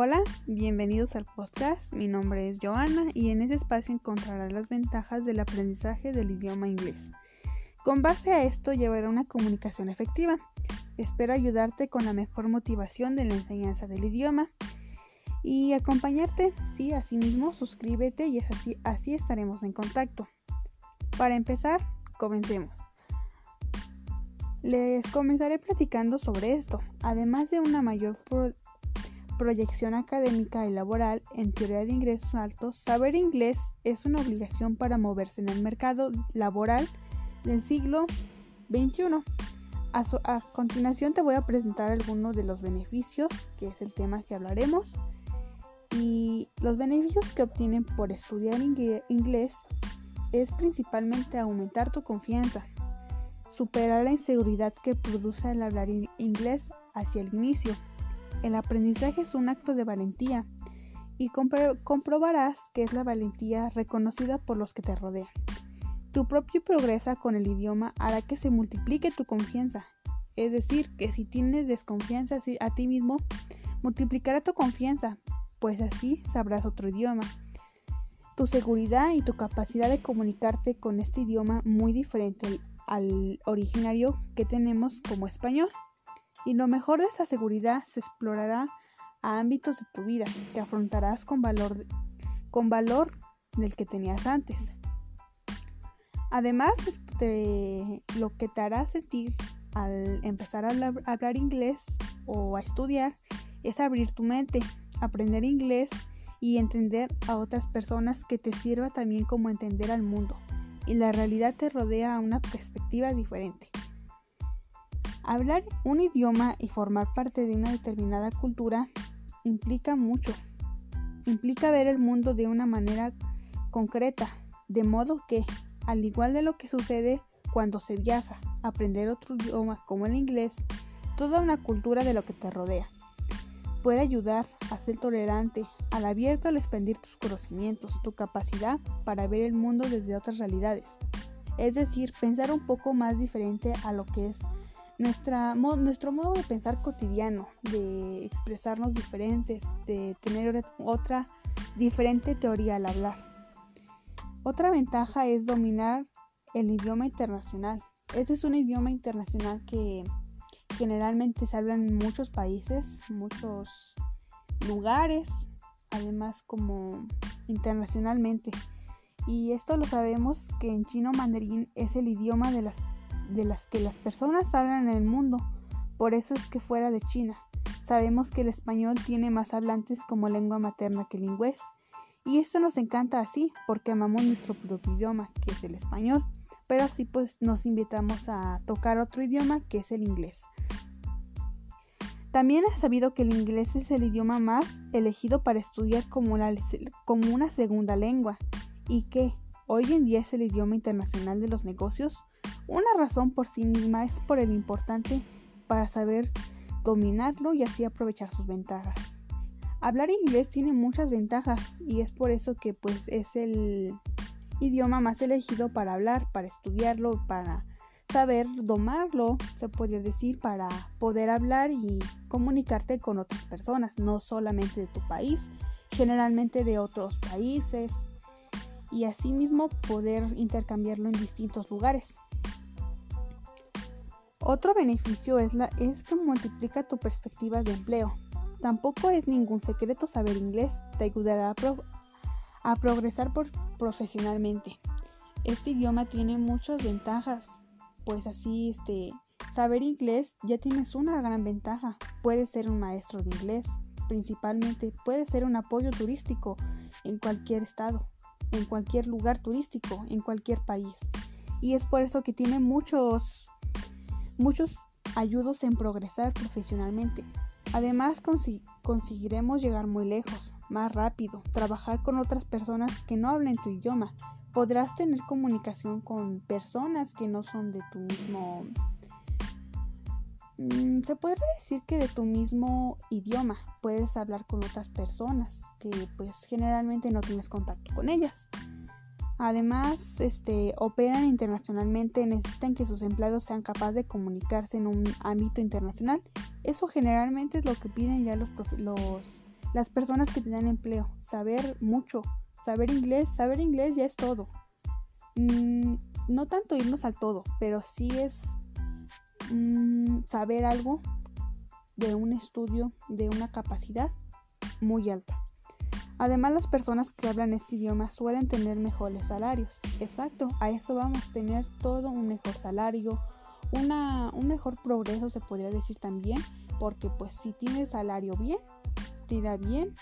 Hola, bienvenidos al podcast. Mi nombre es Joana y en este espacio encontrarás las ventajas del aprendizaje del idioma inglés. Con base a esto llevaré una comunicación efectiva. Espero ayudarte con la mejor motivación de la enseñanza del idioma y acompañarte. Sí, asimismo, suscríbete y así, así estaremos en contacto. Para empezar, comencemos. Les comenzaré platicando sobre esto, además de una mayor proyección académica y laboral en teoría de ingresos altos, saber inglés es una obligación para moverse en el mercado laboral del siglo XXI. A, continuación te voy a presentar algunos de los beneficios, que es el tema que hablaremos. Y los beneficios que obtienen por estudiar inglés es principalmente aumentar tu confianza, superar la inseguridad que produce el hablar inglés hacia el inicio. El aprendizaje es un acto de valentía y comprobarás que es la valentía reconocida por los que te rodean. Tu propio progresa con el idioma hará que se multiplique tu confianza. Es decir, que si tienes desconfianza a ti mismo, multiplicará tu confianza, pues así sabrás otro idioma. Tu seguridad y tu capacidad de comunicarte con este idioma muy diferente al originario que tenemos como español. Y lo mejor de esa seguridad se explorará a ámbitos de tu vida que afrontarás con valor, con valor del que tenías antes. Además de lo que te hará sentir al empezar a hablar inglés o a estudiar es abrir tu mente, aprender inglés y entender a otras personas que te sirva también como entender al mundo y la realidad te rodea a una perspectiva diferente. Hablar un idioma y formar parte de una determinada cultura implica mucho. Implica ver el mundo de una manera concreta, de modo que, al igual de lo que sucede cuando se viaja, aprender otro idioma como el inglés, toda una cultura de lo que te rodea. Puede ayudar a ser tolerante, al abierto al expandir tus conocimientos, tu capacidad para ver el mundo desde otras realidades. Es decir, pensar un poco más diferente a lo que es nuestra, nuestro modo de pensar cotidiano, de expresarnos diferentes, de tener otra diferente teoría al hablar. Otra ventaja es dominar el idioma internacional. Este es un idioma internacional que generalmente se habla en muchos países, muchos lugares, además como internacionalmente. Y esto lo sabemos que en chino mandarín es el idioma de las de las que las personas hablan en el mundo, por eso es que fuera de China. Sabemos que el español tiene más hablantes como lengua materna que el inglés, y eso nos encanta así, porque amamos nuestro propio idioma, que es el español, pero así pues nos invitamos a tocar otro idioma, que es el inglés. También has sabido que el inglés es el idioma más elegido para estudiar como, como una segunda lengua. Y que hoy en día es el idioma internacional de los negocios una razón por sí misma es por el importante para saber dominarlo y así aprovechar sus ventajas. Hablar inglés tiene muchas ventajas y es por eso que pues es el idioma más elegido para hablar, para estudiarlo, para saber domarlo, se podría decir, para poder hablar y comunicarte con otras personas, no solamente de tu país, generalmente de otros países y asimismo poder intercambiarlo en distintos lugares. Otro beneficio es, la, es que multiplica tu perspectivas de empleo. Tampoco es ningún secreto saber inglés, te ayudará a, progresar profesionalmente. Este idioma tiene muchas ventajas, pues así este, saber inglés ya tienes una gran ventaja. Puedes ser un maestro de inglés, principalmente puedes ser un apoyo turístico en cualquier estado, en cualquier lugar turístico, en cualquier país. Y es por eso que tiene muchos muchos ayudos en progresar profesionalmente. Además conseguiremos llegar muy lejos, más rápido, trabajar con otras personas que no hablen tu idioma. Podrás tener comunicación con personas que no son de tu mismo... Mm, se puede decir que de tu mismo idioma puedes hablar con otras personas que pues generalmente no tienes contacto con ellas. Además, este, operan internacionalmente, necesitan que sus empleados sean capaces de comunicarse en un ámbito internacional. Eso generalmente es lo que piden ya los, los las personas que te dan empleo, saber mucho, saber inglés, saber inglés ya es todo. Mm, no tanto irnos al todo, pero sí es mm, saber algo de un estudio, de una capacidad muy alta. Además, las personas que hablan este idioma suelen tener mejores salarios. Exacto, a eso vamos, a tener todo un mejor salario, una, un mejor progreso se podría decir también, porque pues si tienes salario bien, te irá bien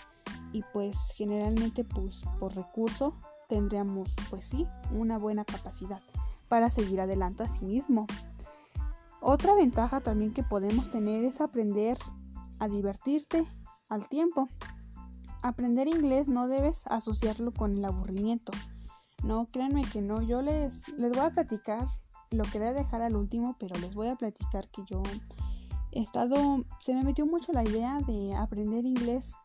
y pues generalmente pues por recurso tendríamos pues sí una buena capacidad para seguir adelante a sí mismo. Otra ventaja también que podemos tener es aprender a divertirte al tiempo. Aprender inglés no debes asociarlo con el aburrimiento. No, créanme que no. Yo les, les voy a platicar, lo quería dejar al último, pero les voy a platicar que yo he estado, se me metió mucho la idea de aprender inglés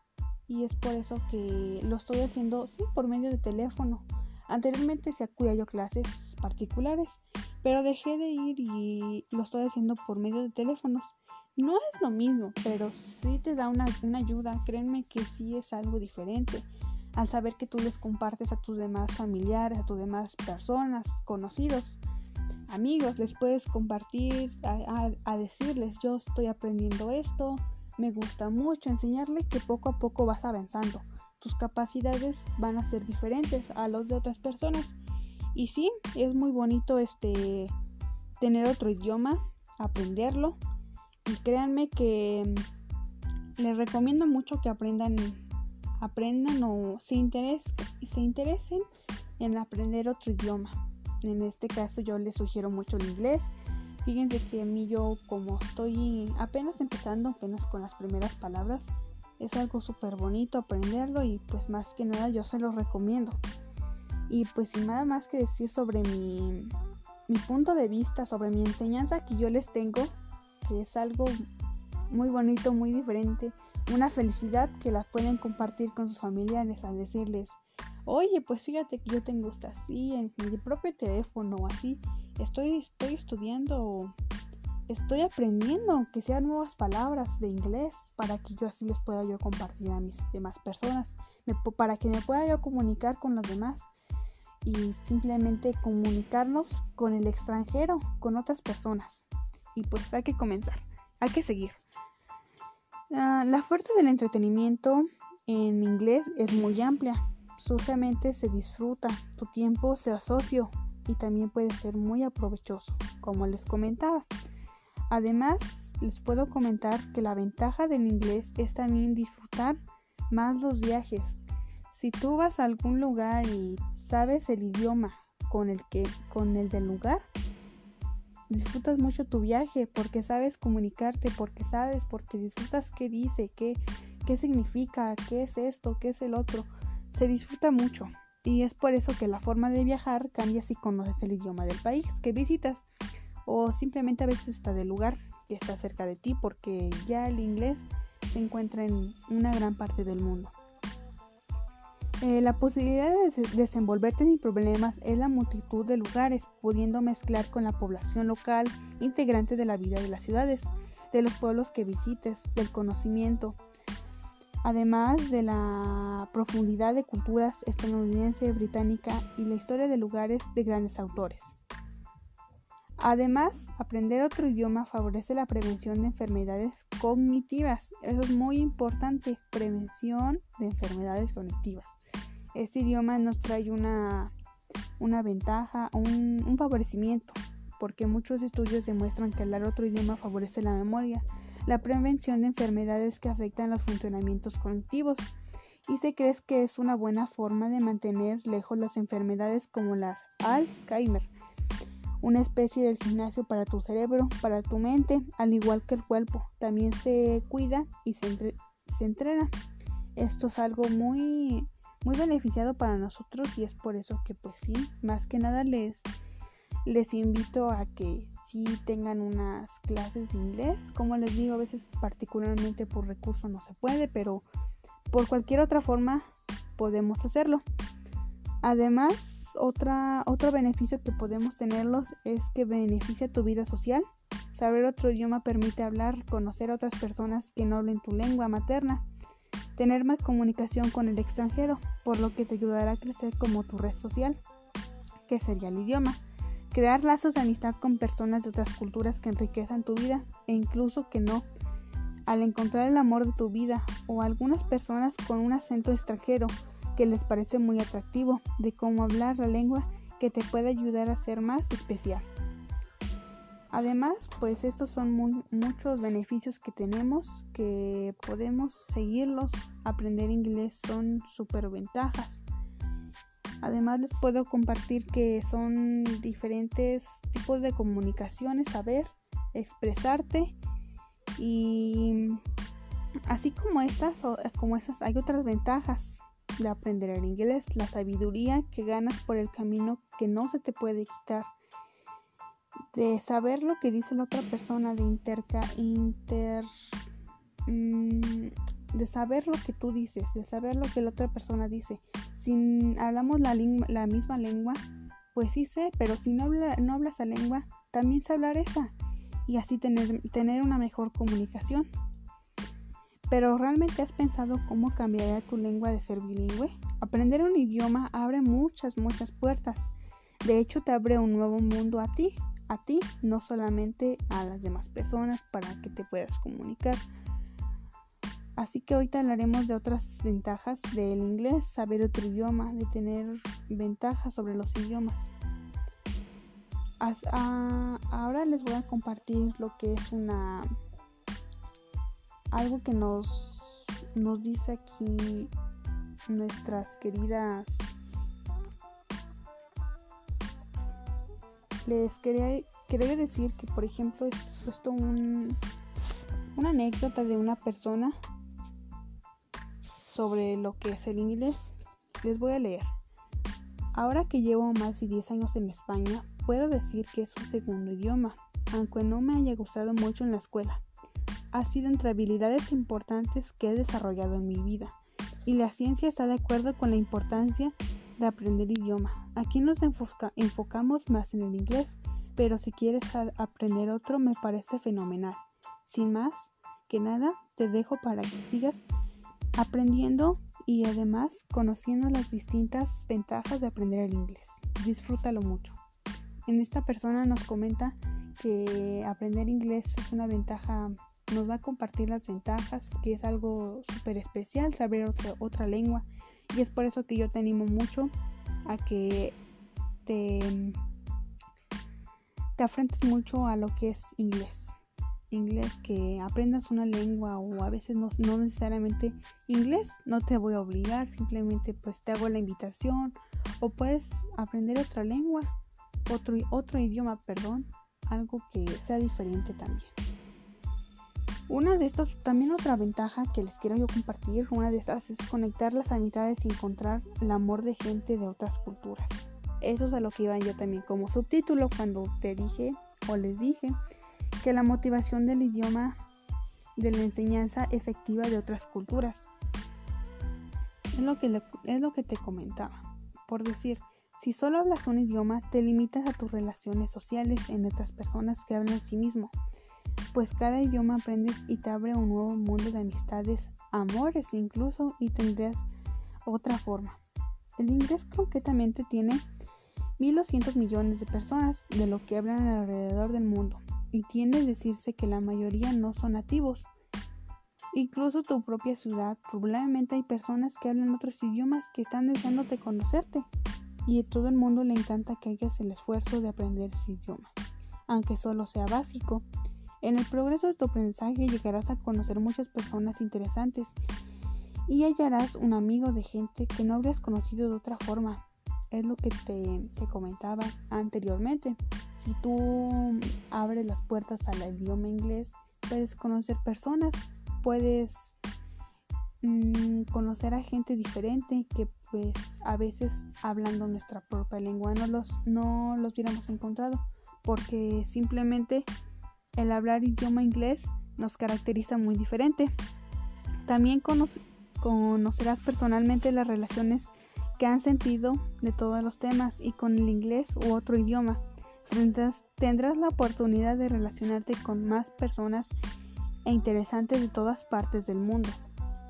y es por eso que lo estoy haciendo, sí, por medio de teléfono. Anteriormente se acudía yo a clases particulares, pero dejé de ir y lo estoy haciendo por medio de teléfonos. No es lo mismo, pero sí te da una, ayuda. Créanme que sí es algo diferente. Al saber que tú les compartes a tus demás familiares, a tus demás personas, conocidos, amigos, les puedes compartir, a, decirles, yo estoy aprendiendo esto, me gusta mucho, enseñarles que poco a poco vas avanzando. Tus capacidades van a ser diferentes a los de otras personas. Y sí, es muy bonito este tener otro idioma, aprenderlo y créanme que mm, les recomiendo mucho que aprendan, aprendan o se, se interesen en aprender otro idioma. En este caso yo les sugiero mucho el inglés. Fíjense que a mí yo como estoy apenas empezando, apenas con las primeras palabras, es algo súper bonito aprenderlo y pues más que nada yo se lo recomiendo. Y pues sin nada más que decir sobre mi, mi punto de vista, sobre mi enseñanza que yo les tengo, que es algo muy bonito, muy diferente, una felicidad que la pueden compartir con sus familiares al decirles, oye, pues fíjate que yo tengo esta así en mi propio teléfono, así, estoy, estoy estudiando, estoy aprendiendo que sean nuevas palabras de inglés para que yo así les pueda yo compartir a mis demás personas, para que me pueda yo comunicar con los demás y simplemente comunicarnos con el extranjero, con otras personas y pues hay que comenzar, hay que seguir. Ah, la fuerza del entretenimiento en inglés es muy amplia. Surgamente se disfruta, tu tiempo se asocia y también puede ser muy aprovechoso, como les comentaba. Además, les puedo comentar que la ventaja del inglés es también disfrutar más los viajes. Si tú vas a algún lugar y sabes el idioma con el que con el del lugar, disfrutas mucho tu viaje porque sabes comunicarte, porque sabes, porque disfrutas qué dice, qué, qué significa, qué es esto, qué es el otro. Se disfruta mucho. Y es por eso que la forma de viajar cambia si conoces el idioma del país que visitas o simplemente a veces está del lugar que está cerca de ti porque ya el inglés se encuentra en una gran parte del mundo. Eh, la posibilidad de desenvolverte sin problemas es la multitud de lugares, pudiendo mezclar con la población local integrante de la vida de las ciudades, de los pueblos que visites, del conocimiento, además de la profundidad de culturas estadounidense, británica y la historia de lugares de grandes autores. Además, aprender otro idioma favorece la prevención de enfermedades cognitivas. Eso es muy importante, prevención de enfermedades cognitivas. Este idioma nos trae una, ventaja, un, un favorecimiento, porque muchos estudios demuestran que hablar otro idioma favorece la memoria, la prevención de enfermedades que afectan los funcionamientos cognitivos y se cree que es una buena forma de mantener lejos las enfermedades como las Alzheimer, una especie del gimnasio para tu cerebro, para tu mente, al igual que el cuerpo. También se cuida y se, se entrena. Esto es algo muy, muy beneficiado para nosotros y es por eso que pues sí, más que nada les, les invito a que sí tengan unas clases de inglés. Como les digo, a veces particularmente por recurso no se puede, pero por cualquier otra forma podemos hacerlo. Además, otra, otro beneficio que podemos tenerlos es que beneficia tu vida social. Saber otro idioma permite hablar, conocer a otras personas que no hablen tu lengua materna. tener más comunicación con el extranjero, por lo que te ayudará a crecer como tu red social, que sería el idioma. Crear lazos de amistad con personas de otras culturas que enriquezan tu vida e incluso que no. Al encontrar el amor de tu vida o algunas personas con un acento extranjero que les parece muy atractivo de cómo hablar la lengua que te puede ayudar a ser más especial. Además, pues estos son muchos beneficios que tenemos que podemos seguirlos. Aprender inglés son súper ventajas. Además les puedo compartir que son diferentes tipos de comunicaciones, saber, expresarte y así como estas, como estas hay otras ventajas de aprender el inglés, la sabiduría que ganas por el camino que no se te puede quitar de saber lo que dice la otra persona, de interca, inter, mm, de saber lo que tú dices, de saber lo que la otra persona dice. Si hablamos la, misma lengua, pues sí sé, pero si no, habla, no hablas la lengua, también sé hablar esa y así tener, tener una mejor comunicación. Pero ¿realmente has pensado cómo cambiaría tu lengua de ser bilingüe? Aprender un idioma abre muchas, muchas puertas. De hecho, te abre un nuevo mundo a ti, a ti, no solamente a las demás personas para que te puedas comunicar. Así que hoy te hablaremos de otras ventajas del inglés, saber otro idioma, de tener ventajas sobre los idiomas. ahora les voy a compartir lo que es una algo que nos nos dice aquí nuestras queridas les quería, quería decir que, por ejemplo, es esto un, una anécdota de una persona sobre lo que es el inglés. Les voy a leer. Ahora que llevo más de 10 años en España, puedo decir que es un segundo idioma, aunque no me haya gustado mucho en la escuela. Ha sido entre habilidades importantes que he desarrollado en mi vida, y la ciencia está de acuerdo con la importancia de aprender idioma. Aquí nos enfocamos más en el inglés, pero si quieres aprender otro me parece fenomenal. Sin más que nada, te dejo para que sigas aprendiendo y además conociendo las distintas ventajas de aprender el inglés. Disfrútalo mucho. En esta persona nos comenta que aprender inglés es una ventaja, nos va a compartir las ventajas, que es algo súper especial saber otra, otra lengua y es por eso que yo te animo mucho a que te, te afrentes mucho a lo que es inglés. Inglés, que aprendas una lengua o a veces no, no necesariamente inglés, no te voy a obligar, simplemente pues te hago la invitación o puedes aprender otra lengua, otro, otro idioma, perdón, algo que sea diferente también. Una de estas, también otra ventaja que les quiero yo compartir, una de estas es conectar las amistades y encontrar el amor de gente de otras culturas. Eso es a lo que iba yo también como subtítulo cuando te dije o les dije que la motivación del idioma de la enseñanza efectiva de otras culturas. Es lo que, es lo que te comentaba. Por decir, si solo hablas un idioma, te limitas a tus relaciones sociales en otras personas que hablan sí mismo pues cada idioma aprendes y te abre un nuevo mundo de amistades, amores incluso, y tendrás otra forma. El inglés concretamente tiene 1.200 millones de personas de lo que hablan alrededor del mundo, y tiende a decirse que la mayoría no son nativos. Incluso tu propia ciudad, probablemente hay personas que hablan otros idiomas que están deseándote conocerte, y a todo el mundo le encanta que hagas el esfuerzo de aprender su idioma, aunque solo sea básico. En el progreso de tu aprendizaje llegarás a conocer muchas personas interesantes y hallarás un amigo de gente que no habrías conocido de otra forma. Es lo que te, comentaba anteriormente. Si tú abres las puertas al idioma inglés, puedes conocer personas, puedes mm, conocer a gente diferente que pues a veces hablando nuestra propia lengua no los, no los hubiéramos encontrado porque simplemente el hablar idioma inglés nos caracteriza muy diferente. También conocerás personalmente las relaciones que han sentido de todos los temas y con el inglés u otro idioma. Tendrás, tendrás la oportunidad de relacionarte con más personas e interesantes de todas partes del mundo.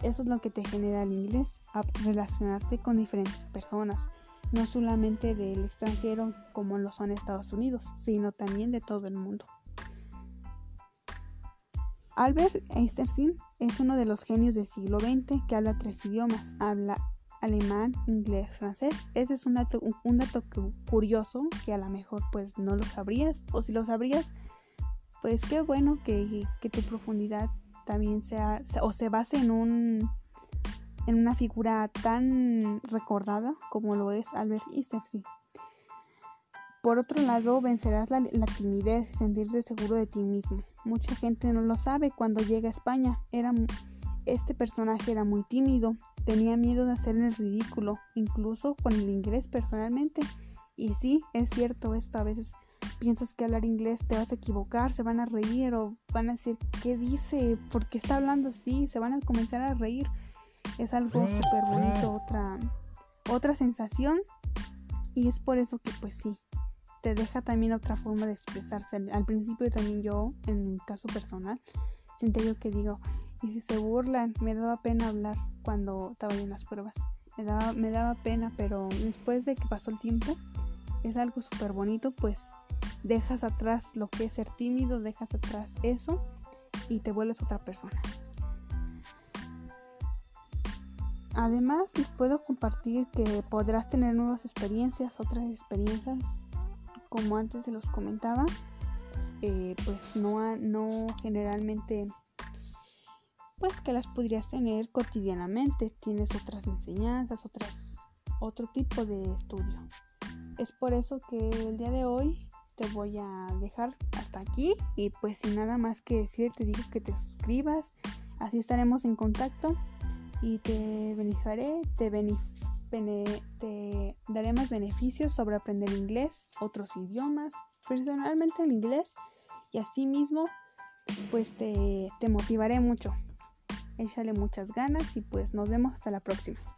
Eso es lo que te genera el inglés, a relacionarte con diferentes personas, no solamente del extranjero como lo son Estados Unidos, sino también de todo el mundo. Albert Einstein es uno de los genios del siglo XX que habla tres idiomas. Habla alemán, inglés, francés. Ese es un dato, un dato curioso que a lo mejor pues no lo sabrías o si lo sabrías pues qué bueno que, que tu profundidad también sea o se base en un en una figura tan recordada como lo es Albert Einstein. Por otro lado, vencerás la, timidez y sentirte seguro de ti mismo. Mucha gente no lo sabe cuando llega a España. Era, este personaje era muy tímido, tenía miedo de hacer el ridículo, incluso con el inglés personalmente. Y sí, es cierto esto, a veces piensas que hablar inglés te vas a equivocar, se van a reír o van a decir, ¿qué dice? ¿Por qué está hablando así? Se van a comenzar a reír. Es algo súper bonito, otra, otra sensación. Y es por eso que pues sí, te deja también otra forma de expresarse. Al principio también yo, en mi caso personal, sentía yo que digo, y si se burlan, me daba pena hablar cuando estaba en las pruebas. Me daba, me daba pena, pero después de que pasó el tiempo, es algo súper bonito, pues dejas atrás lo que es ser tímido, dejas atrás eso y te vuelves otra persona. Además, les puedo compartir que podrás tener nuevas experiencias, otras experiencias como antes se los comentaba, eh, pues no, no generalmente, pues que las podrías tener cotidianamente. Tienes otras enseñanzas, otras, otro tipo de estudio. Es por eso que el día de hoy te voy a dejar hasta aquí y pues sin nada más que decir te digo que te suscribas, así estaremos en contacto y te beneficiaré, te beneficiaré te daré más beneficios sobre aprender inglés, otros idiomas, personalmente el inglés y asimismo pues te, te motivaré mucho. Échale muchas ganas y pues nos vemos hasta la próxima.